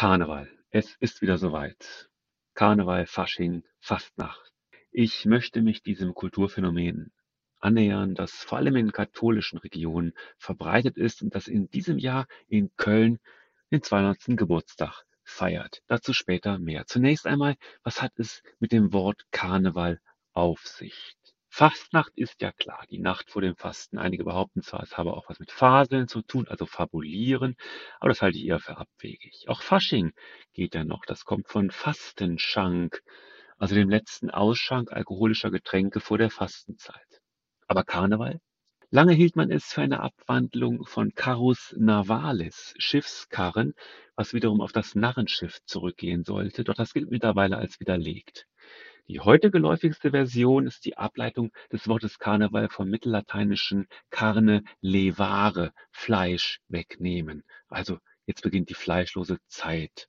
Karneval. Es ist wieder soweit. Karneval, Fasching, Fastnacht. Ich möchte mich diesem Kulturphänomen annähern, das vor allem in katholischen Regionen verbreitet ist und das in diesem Jahr in Köln den 200. Geburtstag feiert. Dazu später mehr. Zunächst einmal, was hat es mit dem Wort Karneval auf sich? Fastnacht ist ja klar, die Nacht vor dem Fasten. Einige behaupten zwar, es habe auch was mit Faseln zu tun, also fabulieren, aber das halte ich eher für abwegig. Auch Fasching geht ja noch, das kommt von Fastenschank, also dem letzten Ausschank alkoholischer Getränke vor der Fastenzeit. Aber Karneval? Lange hielt man es für eine Abwandlung von Carus Navalis, Schiffskarren, was wiederum auf das Narrenschiff zurückgehen sollte, doch das gilt mittlerweile als widerlegt. Die heute geläufigste Version ist die Ableitung des Wortes Karneval vom mittellateinischen carne levare, Fleisch wegnehmen. Also jetzt beginnt die fleischlose Zeit.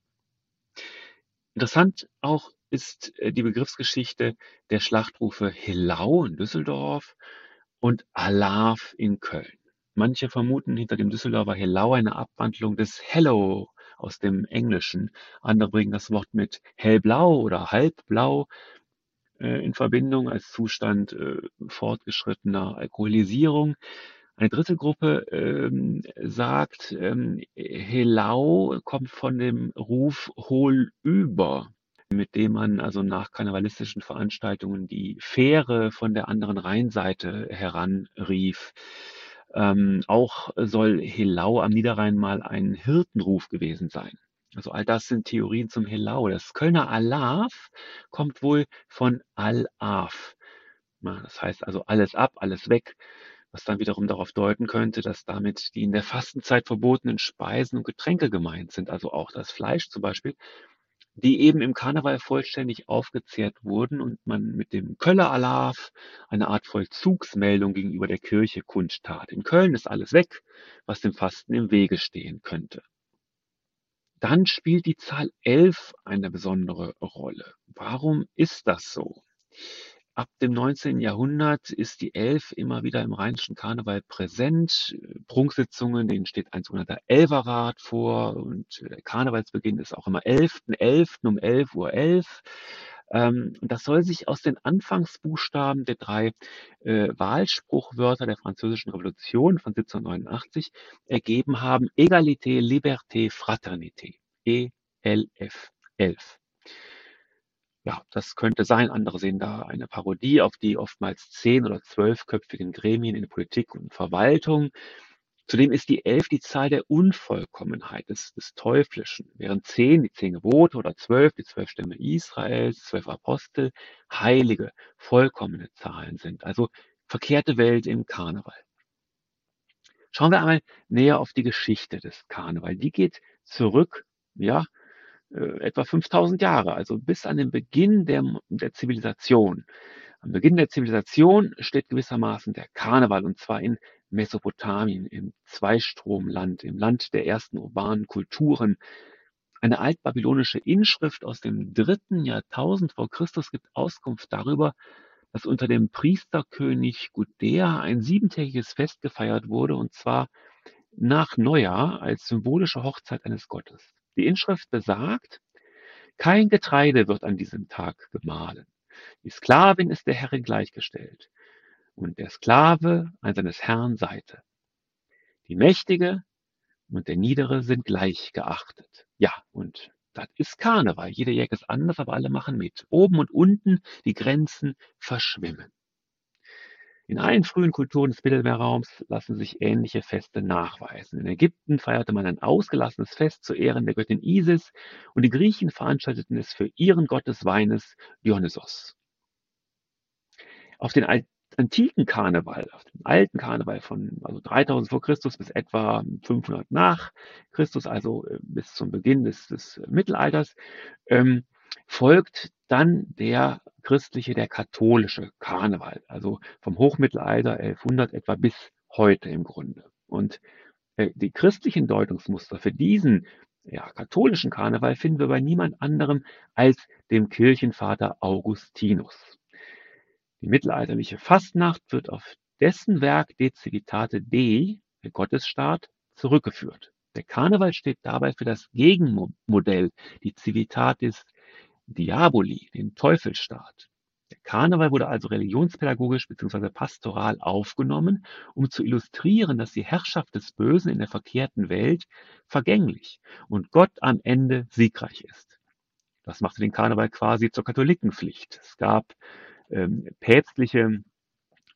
Interessant auch ist äh, die Begriffsgeschichte der Schlachtrufe Hillau in Düsseldorf und Alav in Köln. Manche vermuten hinter dem Düsseldorfer Hillau eine Abwandlung des Hello aus dem Englischen. Andere bringen das Wort mit hellblau oder halbblau in Verbindung als Zustand äh, fortgeschrittener Alkoholisierung. Eine dritte Gruppe ähm, sagt, ähm, Helau kommt von dem Ruf Hol über, mit dem man also nach karnevalistischen Veranstaltungen die Fähre von der anderen Rheinseite heranrief. Ähm, auch soll Helau am Niederrhein mal ein Hirtenruf gewesen sein. Also all das sind Theorien zum Helau. Das Kölner Alaf kommt wohl von Al-Af. Das heißt also alles ab, alles weg, was dann wiederum darauf deuten könnte, dass damit die in der Fastenzeit verbotenen Speisen und Getränke gemeint sind, also auch das Fleisch zum Beispiel, die eben im Karneval vollständig aufgezehrt wurden und man mit dem Köller Alaf eine Art Vollzugsmeldung gegenüber der Kirche kundtat. In Köln ist alles weg, was dem Fasten im Wege stehen könnte. Dann spielt die Zahl 11 eine besondere Rolle. Warum ist das so? Ab dem 19. Jahrhundert ist die Elf immer wieder im rheinischen Karneval präsent. Prunksitzungen, denen steht ein sogenannter Elverrat vor und der Karnevalsbeginn ist auch immer 11.11. 11. um 11.11 Uhr. 11. Ähm, das soll sich aus den Anfangsbuchstaben der drei äh, Wahlspruchwörter der Französischen Revolution von 1789 ergeben haben. Egalité, Liberté, Fraternité. ELF. 11. Ja, das könnte sein. Andere sehen da eine Parodie auf die oftmals zehn- oder zwölfköpfigen Gremien in Politik und Verwaltung. Zudem ist die Elf die Zahl der Unvollkommenheit, des, des Teuflischen, während zehn die zehn Gebote oder zwölf die zwölf Stämme Israels, zwölf Apostel, heilige, vollkommene Zahlen sind. Also verkehrte Welt im Karneval. Schauen wir einmal näher auf die Geschichte des Karneval. Die geht zurück, ja, äh, etwa 5000 Jahre, also bis an den Beginn der, der Zivilisation. Am Beginn der Zivilisation steht gewissermaßen der Karneval und zwar in Mesopotamien, im Zweistromland, im Land der ersten urbanen Kulturen. Eine altbabylonische Inschrift aus dem dritten Jahrtausend vor Christus gibt Auskunft darüber, dass unter dem Priesterkönig Gudea ein siebentägiges Fest gefeiert wurde, und zwar nach Neujahr als symbolische Hochzeit eines Gottes. Die Inschrift besagt, kein Getreide wird an diesem Tag gemahlen. Die Sklavin ist der Herrin gleichgestellt und der Sklave an seines Herrn Seite. Die Mächtige und der Niedere sind gleich geachtet. Ja, und das ist Karneval. Jeder Jäger ist anders, aber alle machen mit. Oben und unten die Grenzen verschwimmen. In allen frühen Kulturen des Mittelmeerraums lassen sich ähnliche Feste nachweisen. In Ägypten feierte man ein ausgelassenes Fest zu Ehren der Göttin Isis und die Griechen veranstalteten es für ihren Gott des Weines Dionysos. Auf den antiken Karneval, auf den alten Karneval von also 3000 vor Christus bis etwa 500 nach Christus, also äh, bis zum Beginn des, des Mittelalters, ähm, folgt dann der christliche, der katholische Karneval, also vom Hochmittelalter 1100 etwa bis heute im Grunde. Und äh, die christlichen Deutungsmuster für diesen ja, katholischen Karneval finden wir bei niemand anderem als dem Kirchenvater Augustinus. Die mittelalterliche Fastnacht wird auf dessen Werk De Civitate Dei, der Gottesstaat, zurückgeführt. Der Karneval steht dabei für das Gegenmodell, die Civitatis Diaboli, den Teufelsstaat. Der Karneval wurde also religionspädagogisch bzw. pastoral aufgenommen, um zu illustrieren, dass die Herrschaft des Bösen in der verkehrten Welt vergänglich und Gott am Ende siegreich ist. Das machte den Karneval quasi zur Katholikenpflicht. Es gab ähm, päpstliche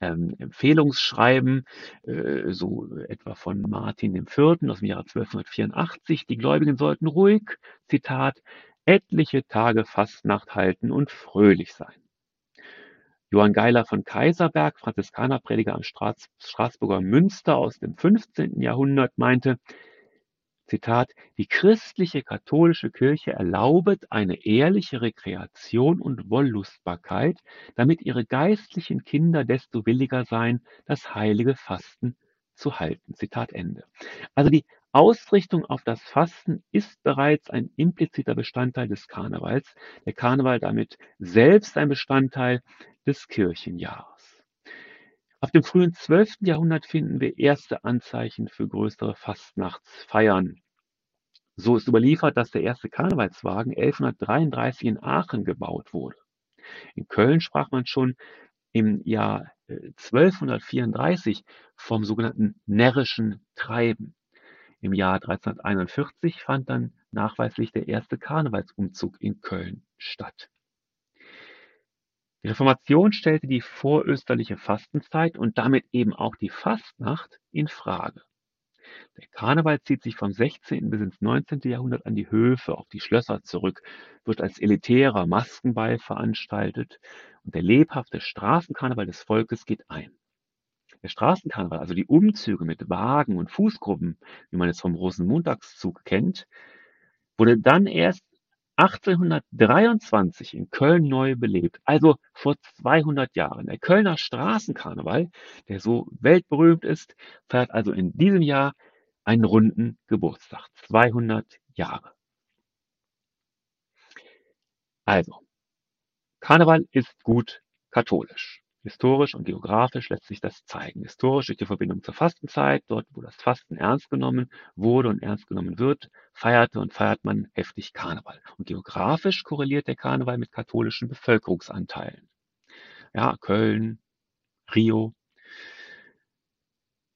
ähm, Empfehlungsschreiben, äh, so etwa von Martin IV. aus dem Jahre 1284. Die Gläubigen sollten ruhig, Zitat, etliche Tage Fastnacht halten und fröhlich sein. Johann Geiler von Kaiserberg, Franziskanerprediger am Straßburger Münster aus dem 15. Jahrhundert, meinte, Zitat, die christliche katholische Kirche erlaubet eine ehrliche Rekreation und Wollustbarkeit, damit ihre geistlichen Kinder desto williger seien, das heilige Fasten zu halten. Zitat Ende. Also die Ausrichtung auf das Fasten ist bereits ein impliziter Bestandteil des Karnevals, der Karneval damit selbst ein Bestandteil des Kirchenjahres. Ab dem frühen 12. Jahrhundert finden wir erste Anzeichen für größere Fastnachtsfeiern. So ist überliefert, dass der erste Karnevalswagen 1133 in Aachen gebaut wurde. In Köln sprach man schon im Jahr 1234 äh, vom sogenannten närrischen Treiben. Im Jahr 1341 fand dann nachweislich der erste Karnevalsumzug in Köln statt. Die Reformation stellte die vorösterliche Fastenzeit und damit eben auch die Fastnacht in Frage. Der Karneval zieht sich vom 16. bis ins 19. Jahrhundert an die Höfe, auf die Schlösser zurück, wird als elitärer Maskenball veranstaltet und der lebhafte Straßenkarneval des Volkes geht ein. Der Straßenkarneval, also die Umzüge mit Wagen und Fußgruppen, wie man es vom Rosenmontagszug kennt, wurde dann erst 1823 in Köln neu belebt, also vor 200 Jahren. Der Kölner Straßenkarneval, der so weltberühmt ist, feiert also in diesem Jahr einen runden Geburtstag. 200 Jahre. Also, Karneval ist gut katholisch. Historisch und geografisch lässt sich das zeigen. Historisch durch die Verbindung zur Fastenzeit, dort wo das Fasten ernst genommen wurde und ernst genommen wird, feierte und feiert man heftig Karneval. Und geografisch korreliert der Karneval mit katholischen Bevölkerungsanteilen. Ja, Köln, Rio,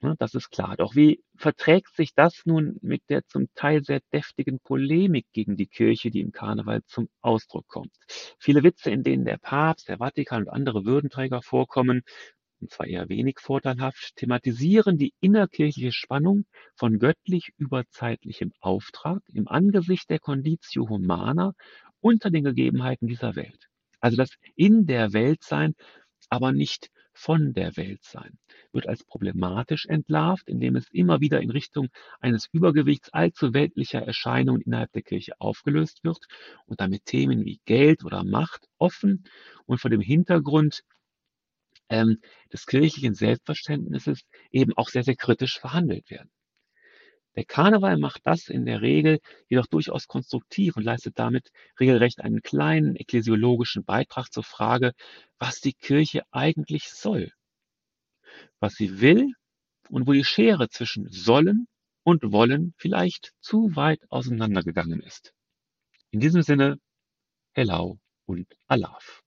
Ne, das ist klar. Doch wie verträgt sich das nun mit der zum Teil sehr deftigen Polemik gegen die Kirche, die im Karneval zum Ausdruck kommt? Viele Witze, in denen der Papst, der Vatikan und andere Würdenträger vorkommen, und zwar eher wenig vorteilhaft, thematisieren die innerkirchliche Spannung von göttlich überzeitlichem Auftrag im Angesicht der Conditio Humana unter den Gegebenheiten dieser Welt. Also das in der Welt sein, aber nicht von der Welt sein, wird als problematisch entlarvt, indem es immer wieder in Richtung eines Übergewichts allzu weltlicher Erscheinungen innerhalb der Kirche aufgelöst wird und damit Themen wie Geld oder Macht offen und vor dem Hintergrund ähm, des kirchlichen Selbstverständnisses eben auch sehr, sehr kritisch verhandelt werden. Der Karneval macht das in der Regel jedoch durchaus konstruktiv und leistet damit regelrecht einen kleinen ekklesiologischen Beitrag zur Frage, was die Kirche eigentlich soll, was sie will und wo die Schere zwischen sollen und wollen vielleicht zu weit auseinandergegangen ist. In diesem Sinne, Hello und Alaf.